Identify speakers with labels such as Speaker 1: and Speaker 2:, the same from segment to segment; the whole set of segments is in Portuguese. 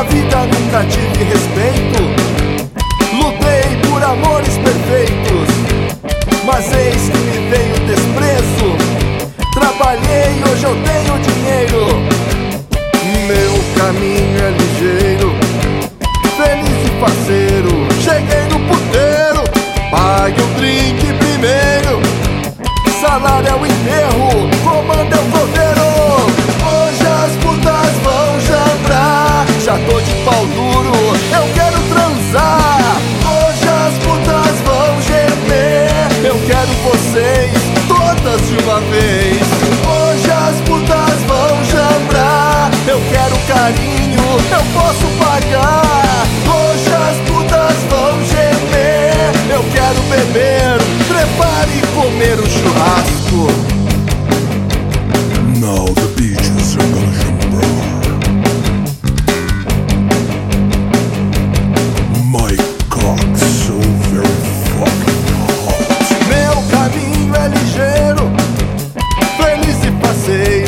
Speaker 1: Na vida nunca tive respeito. Lutei por amores perfeitos, mas eis que me veio desprezo. Trabalhei, hoje eu tenho. uma vez. Hoje as putas vão jambrar. Eu quero carinho, eu posso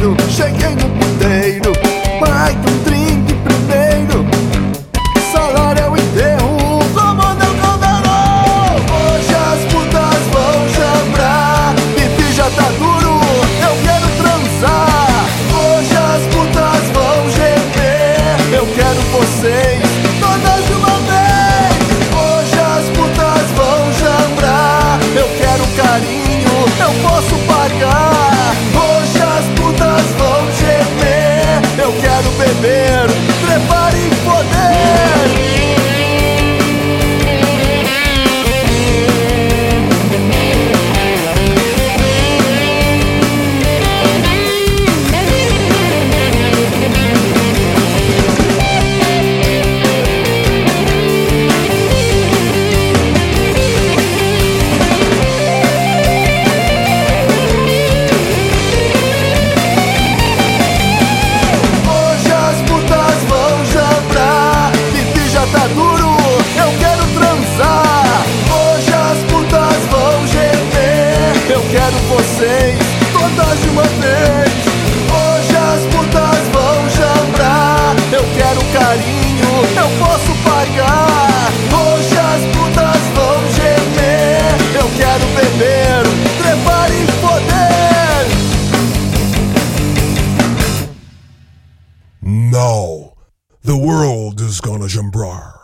Speaker 1: Cheguei no puteiro, Pai, um drink primeiro. Salário eu enterro, vou mandar o caldeirão. Hoje as putas vão chambrar, pipi já tá duro, eu quero transar. Hoje as putas vão gemer, eu quero vocês. Todas de uma vez. Hoje as putas vão chambrar, eu quero carinho, eu posso pagar.
Speaker 2: No, the world is gonna jambrar.